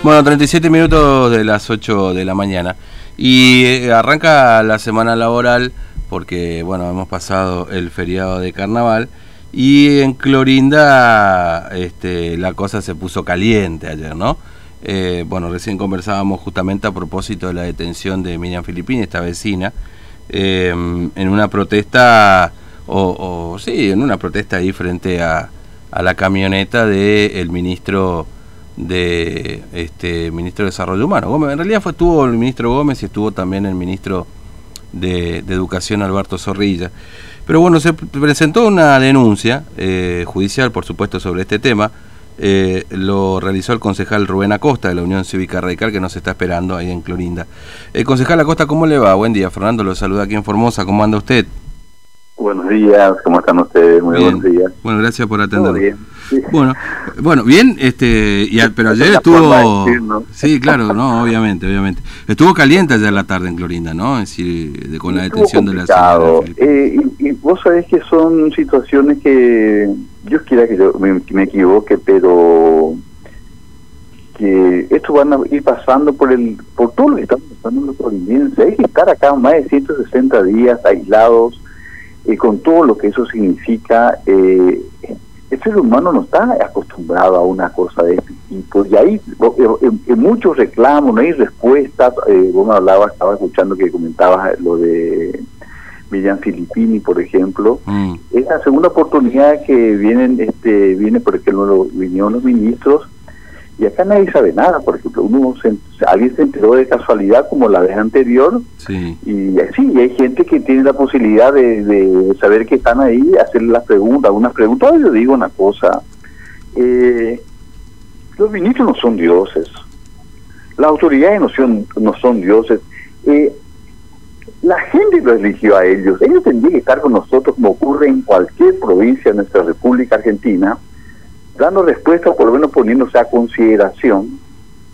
Bueno, 37 minutos de las 8 de la mañana. Y eh, arranca la semana laboral porque, bueno, hemos pasado el feriado de carnaval. Y en Clorinda este, la cosa se puso caliente ayer, ¿no? Eh, bueno, recién conversábamos justamente a propósito de la detención de Miriam Filipini, esta vecina, eh, en una protesta, o, sí, en una protesta ahí frente a, la camioneta del ministro de este ministro de Desarrollo Humano. Gómez, en realidad fue, estuvo el ministro Gómez y estuvo también el ministro de, Educación Alberto Zorrilla. Pero bueno, se presentó una denuncia eh, judicial, por supuesto, sobre este tema. Eh, lo realizó el concejal Rubén Acosta de la Unión Cívica Radical que nos está esperando ahí en Clorinda. El concejal Acosta, ¿cómo le va? Buen día, Fernando, lo saluda aquí en Formosa, ¿cómo anda usted? Buenos días, ¿cómo están ustedes? Muy buenos días. Bueno, gracias por atender. Bueno, bueno, bien, este, y, pero ayer estuvo, sí, claro, no, obviamente, obviamente, estuvo caliente ayer la tarde en Clorinda, ¿no? Es decir, de, con la detención de la señora. Eh, y, vos sabés que son situaciones que Dios quiera que yo me, equivoque, pero que esto van a ir pasando por el por todo lo que estamos pasando en los clorindenses. Hay que estar acá más de 160 días aislados y con todo lo que eso significa, eh, el ser humano no está acostumbrado a una cosa de este tipo. Y ahí en, muchos reclamos, no hay respuestas. Eh, vos me hablabas, estaba escuchando que comentabas lo de Miriam Filippini, por ejemplo. Mm. Es la segunda oportunidad que vienen, este, viene por ejemplo, vinieron los ministros y acá nadie sabe nada, por ejemplo, uno alguien se enteró de casualidad como la vez anterior. Sí. y sí, hay gente que tiene la posibilidad de, saber que están ahí, hacerle las preguntas, algunas preguntas, yo digo una cosa, eh, los ministros no son dioses, las autoridades no son, no son dioses, eh, la gente lo eligió a ellos, ellos tendrían que estar con nosotros como ocurre en cualquier provincia de nuestra República Argentina, dando respuesta, por lo menos poniéndose a consideración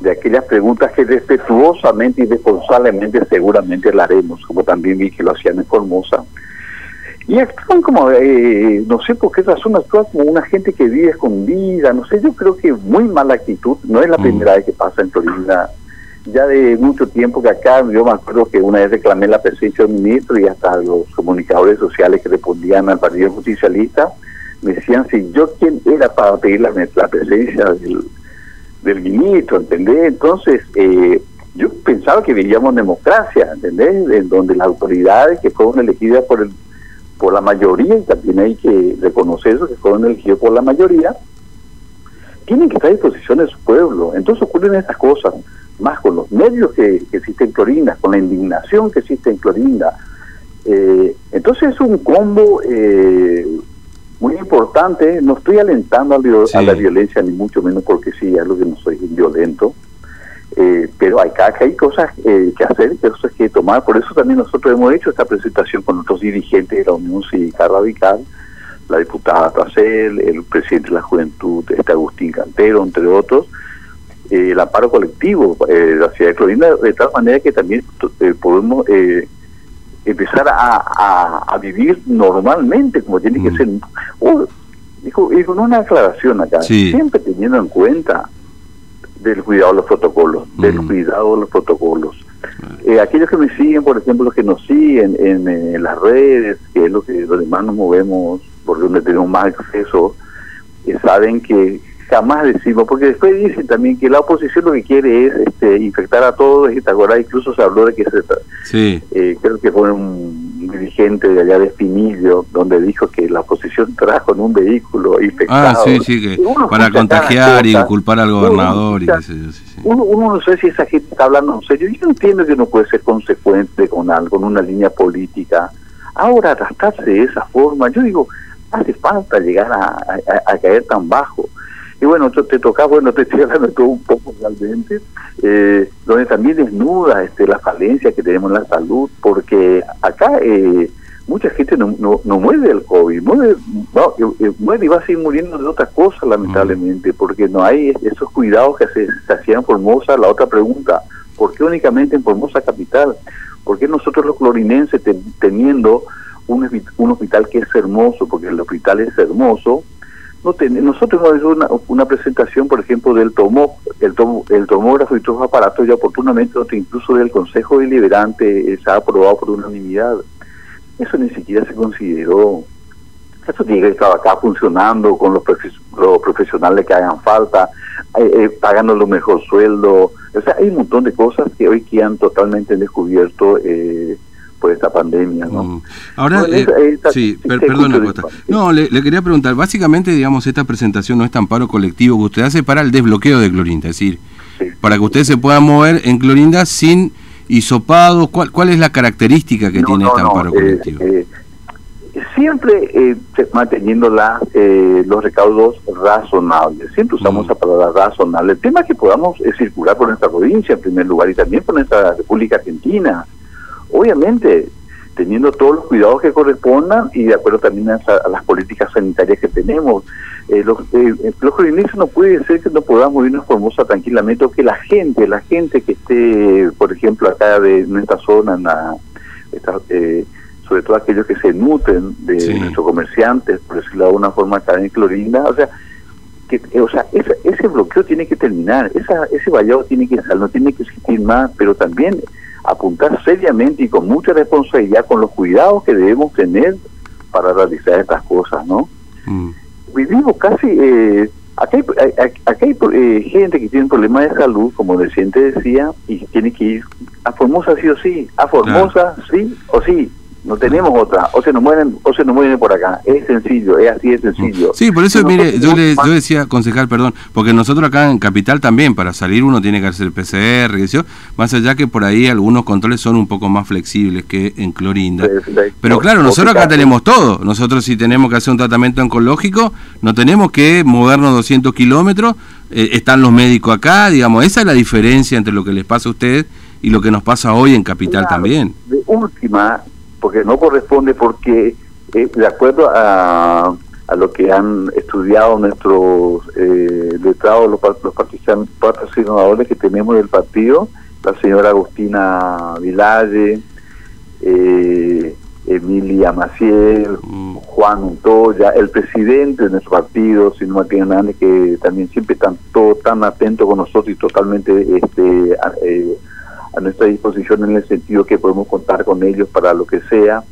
de aquellas preguntas que respetuosamente y responsablemente seguramente la haremos, como también vi que lo hacían en Formosa. Y actúan como, eh, no sé por qué razón, actúan como una gente que vive escondida, no sé, yo creo que muy mala actitud, no es la mm. primera vez que pasa en Florida, ya de mucho tiempo que acá, yo me acuerdo que una vez reclamé la presencia del ministro y hasta los comunicadores sociales que respondían al Partido Justicialista, me decían si yo quién era para pedir la, presencia del, del, ministro, ¿entendés? Entonces, eh, yo pensaba que vivíamos democracia, ¿entendés? En donde las autoridades que fueron elegidas por el por la mayoría, y también hay que reconocer eso, que fueron elegidos por la mayoría, tienen que estar a disposición de su pueblo. Entonces ocurren estas cosas, más con los medios que, existen en Clorinda, con la indignación que existe en Clorinda. Eh, entonces es un combo eh, muy importante, no estoy alentando a, la violencia ni mucho menos porque sí, es lo que no soy violento, eh, pero hay, hay cosas eh, que hacer, cosas que tomar, por eso también nosotros hemos hecho esta presentación con otros dirigentes de la Unión Cívica Radical, la diputada Tracel, el presidente de la Juventud, este Agustín Cantero, entre otros, eh, el amparo colectivo de la ciudad de Clorinda, de tal manera que también podemos empezar a, a, vivir normalmente, como tiene que mm. ser. Oh, dijo, dijo, una aclaración acá, siempre teniendo en cuenta del cuidado de los protocolos, del mm. cuidado de los protocolos. Eh, aquellos que me siguen, por ejemplo, los que nos siguen en, las redes, que es lo que los demás nos movemos, por donde tenemos más acceso, eh, saben que jamás decimos, porque después dicen también que la oposición lo que quiere es este, infectar a todos, y ahora incluso se habló de que se, sí. Eh, creo que fue un dirigente de allá de Espinillo, donde dijo que la oposición trajo en un vehículo infectado. Ah, sí, sí, que para contagiar y culpar al gobernador. Uno, uno, no sé si esa gente está hablando en serio, yo entiendo que no puede ser consecuente con algo, con una línea política. Ahora, tratarse de esa forma, yo digo, hace falta llegar a caer tan bajo y bueno, te toca, bueno, te estoy hablando todo un poco realmente, eh, donde también desnuda este, la falencia que tenemos en la salud, porque acá eh, mucha gente no, no, muere del COVID, muere, eh, muere y va a seguir muriendo de otras cosas, lamentablemente, porque no hay esos cuidados que se, hacían en Formosa. La otra pregunta, ¿por qué únicamente en Formosa Capital? ¿Por qué nosotros los clorinenses teniendo un, un hospital que es hermoso, porque el hospital es hermoso, no nosotros hemos hecho una, una, presentación, por ejemplo, del tomo, el, el tomógrafo y otros aparatos y oportunamente incluso del Consejo Deliberante eh, se ha aprobado por unanimidad. Eso ni siquiera se consideró. Eso tiene que estar acá funcionando con los, los profesionales que hagan falta, eh, eh, pagando lo mejor sueldo. O sea, hay un montón de cosas que hoy quedan totalmente descubierto eh, por esta pandemia, ¿no? Mm. Ahora, sí, perdona, No, le, quería preguntar, básicamente, digamos, esta presentación no es tan paro colectivo que usted hace para el desbloqueo de Clorinda, es decir, para que usted se pueda mover en Clorinda sin hisopado, ¿cuál, cuál es la característica que tiene este amparo colectivo? siempre eh, manteniendo la, eh, los recaudos razonables. Siempre usamos mm. la palabra razonable. El tema es que podamos eh, circular por nuestra provincia en primer lugar y también por nuestra República Argentina. Obviamente, teniendo todos los cuidados que correspondan y de acuerdo también a, las políticas sanitarias que tenemos. los los no puede ser que no podamos irnos Formosa tranquilamente o que la gente, la gente que esté, por ejemplo, acá de nuestra zona, en la, sobre todo aquellos que se nutren de nuestros comerciantes, por decirlo de alguna forma, acá en Clorinda, o sea, que, o sea ese, ese bloqueo tiene que terminar, esa, ese vallado tiene que no tiene que existir más, pero también apuntar seriamente y con mucha responsabilidad con los cuidados que debemos tener para realizar estas cosas, ¿no? Mm. Vivimos casi, eh, acá hay, eh, gente que tiene problemas de salud, como reciente decía, y tiene que ir a Formosa sí o sí, a Formosa sí o sí, no tenemos otra, o se nos mueren o se nos mueren por acá, es sencillo, es así de sencillo. Sí, por eso, mire, yo, le, yo decía, concejal, perdón, porque nosotros acá en Capital también, para salir uno tiene que hacer PCR, más allá que por ahí algunos controles son un poco más flexibles que en Clorinda. Pero claro, nosotros acá tenemos todo, nosotros si tenemos que hacer un tratamiento oncológico, no tenemos que movernos 200 kilómetros, eh, están los médicos acá, digamos, esa es la diferencia entre lo que les pasa a ustedes y lo que nos pasa hoy en Capital también. De última, porque no corresponde porque eh, de acuerdo a, a, lo que han estudiado nuestros eh, letrados, los, los patrocinadores que tenemos del partido, la señora Agustina Vilalle, eh, Emilia Maciel, mm. Juan Montoya, el presidente de nuestro partido, Sino Martín Hernández, que también siempre están todo tan atento con nosotros y totalmente este, eh, a nuestra disposición en el sentido que podemos contar con ellos para lo que sea.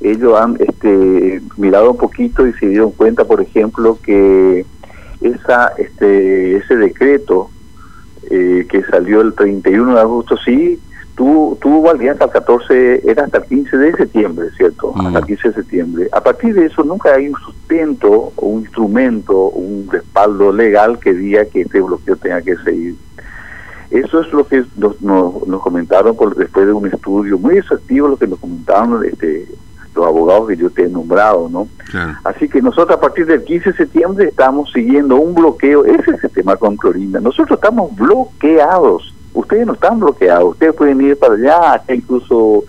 Ellos han este, mirado un poquito y se dieron cuenta, por ejemplo, que esa, este, ese decreto eh, que salió el 31 de agosto, sí, tuvo, tuvo validez hasta el 14, era hasta el 15 de septiembre, ¿cierto? Hasta el 15 de septiembre. A partir de eso nunca hay un sustento un instrumento, un respaldo legal que diga que este bloqueo tenga que seguir. Eso es lo que nos, nos, comentaron por, después de un estudio muy exhaustivo, lo que nos comentaron este, los abogados que yo te he nombrado, ¿no? Así que nosotros a partir del 15 de septiembre estamos siguiendo un bloqueo, ese es el tema con Clorinda, nosotros estamos bloqueados, ustedes no están bloqueados, ustedes pueden ir para allá, acá incluso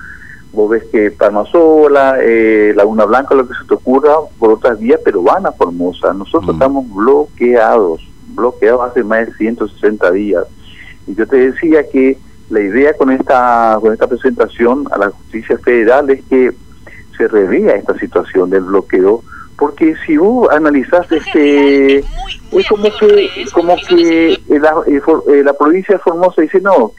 vos ves que Palmasola, eh, Laguna Blanca, lo que se te ocurra, por otras vías, pero van a Formosa, nosotros mm. estamos bloqueados, bloqueados hace más de 160 días. Y yo te decía que la idea con esta, con esta presentación a la justicia federal es que se revea esta situación del bloqueo, porque si vos analizás este es como que como que la, eh, la provincia de Formosa dice no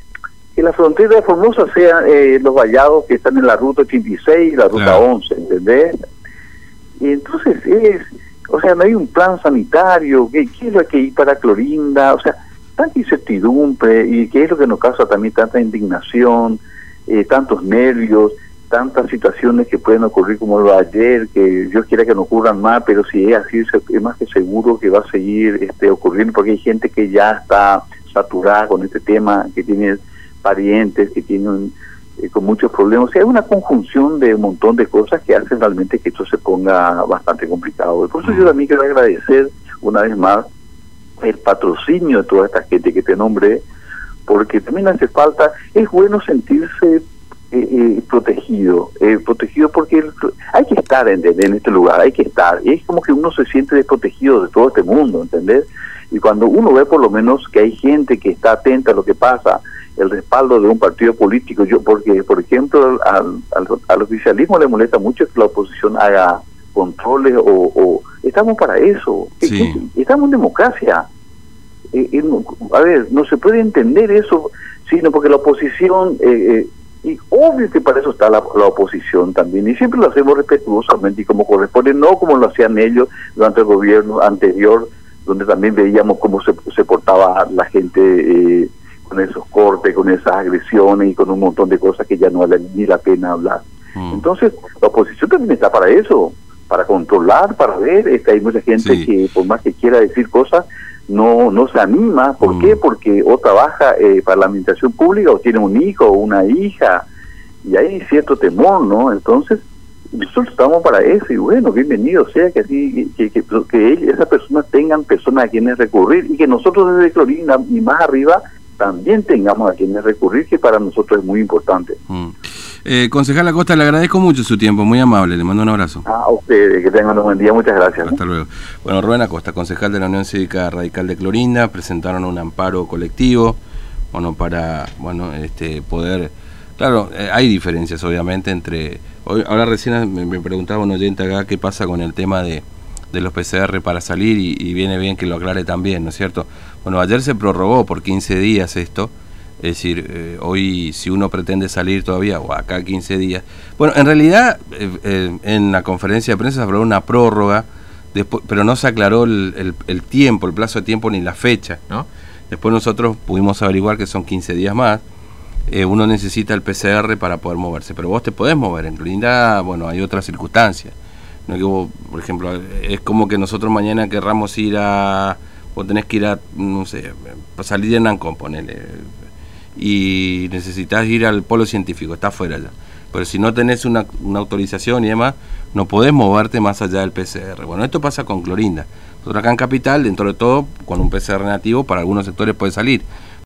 que la frontera de Formosa sean eh, los vallados que están en la ruta 86 y la ruta 11, ¿entendés? Y entonces es, o sea, no hay un plan sanitario, ¿qué, qué es lo que hay para Clorinda? O sea, tanta incertidumbre y que es lo que nos causa también tanta indignación, eh, tantos nervios, tantas situaciones que pueden ocurrir como lo de ayer, que Dios quiera que no ocurran más, pero si es así, es más que seguro que va a seguir este, ocurriendo, porque hay gente que ya está saturada con este tema, que tiene parientes, que tienen eh, con muchos problemas. O sea, hay una conjunción de un montón de cosas que hacen realmente que esto se ponga bastante complicado. Por eso yo también quiero agradecer una vez más el patrocinio de toda esta gente que te nombré, porque también hace falta, es bueno sentirse eh, eh, protegido, eh, protegido porque hay que estar en, en, este lugar, hay que estar, es como que uno se siente desprotegido de todo este mundo, ¿entendés? Y cuando uno ve por lo menos que hay gente que está atenta a lo que pasa, el respaldo de un partido político, yo porque, por ejemplo, al, al, al oficialismo le molesta mucho que la oposición haga controles o, estamos para eso. Estamos en democracia. Eh, a ver, no se puede entender eso, sino porque la oposición, eh, y obvio que para eso está la, oposición también, y siempre lo hacemos respetuosamente y como corresponde, no como lo hacían ellos durante el gobierno anterior, donde también veíamos cómo se, se portaba la gente eh, con esos cortes, con esas agresiones y con un montón de cosas que ya no vale ni la pena hablar. Mm. Entonces, la oposición también está para eso, para controlar, para ver. Este, hay mucha gente que, por más que quiera decir cosas, no no se anima. ¿Por qué? Mm. Porque o trabaja eh, para la administración pública o tiene un hijo o una hija. Y hay cierto temor, ¿no? Entonces, nosotros estamos para eso y bueno, bienvenido sea que así que, que, que esas personas tengan personas a quienes recurrir y que nosotros desde Clorina y más arriba también tengamos a quienes recurrir, que para nosotros es muy importante. Mm. Eh, concejal Acosta, le agradezco mucho su tiempo, muy amable, le mando un abrazo. a ustedes, que tengan un buen día, muchas gracias. Hasta luego. Bueno, Rubén Acosta, concejal de la Unión Cívica Radical de Clorinda, presentaron un amparo colectivo, bueno, para, bueno, este, poder, claro, eh, hay diferencias obviamente entre, hoy, ahora recién me, preguntaba un oyente acá qué pasa con el tema de, de los PCR para salir y, viene bien que lo aclare también, ¿no es cierto? Bueno, ayer se prorrogó por 15 días esto, es decir, eh, hoy si uno pretende salir todavía, o acá 15 días. Bueno, en realidad eh, eh, en la conferencia de prensa se habló una prórroga, después, pero no se aclaró el, tiempo, el plazo de tiempo ni la fecha, ¿no? Después nosotros pudimos averiguar que son 15 días más. uno necesita el PCR para poder moverse, pero vos te podés mover. En realidad, bueno, hay otras circunstancias. No que vos, por ejemplo, es como que nosotros mañana querramos ir a. Vos tenés que ir a, no sé, salir de Nancón, ponele y necesitas ir al polo científico, está afuera ya. Pero si no tenés una, una, autorización y demás, no podés moverte más allá del PCR. Bueno, esto pasa con Clorinda. Nosotros acá en Capital, dentro de todo, con un PCR nativo, para algunos sectores puede salir.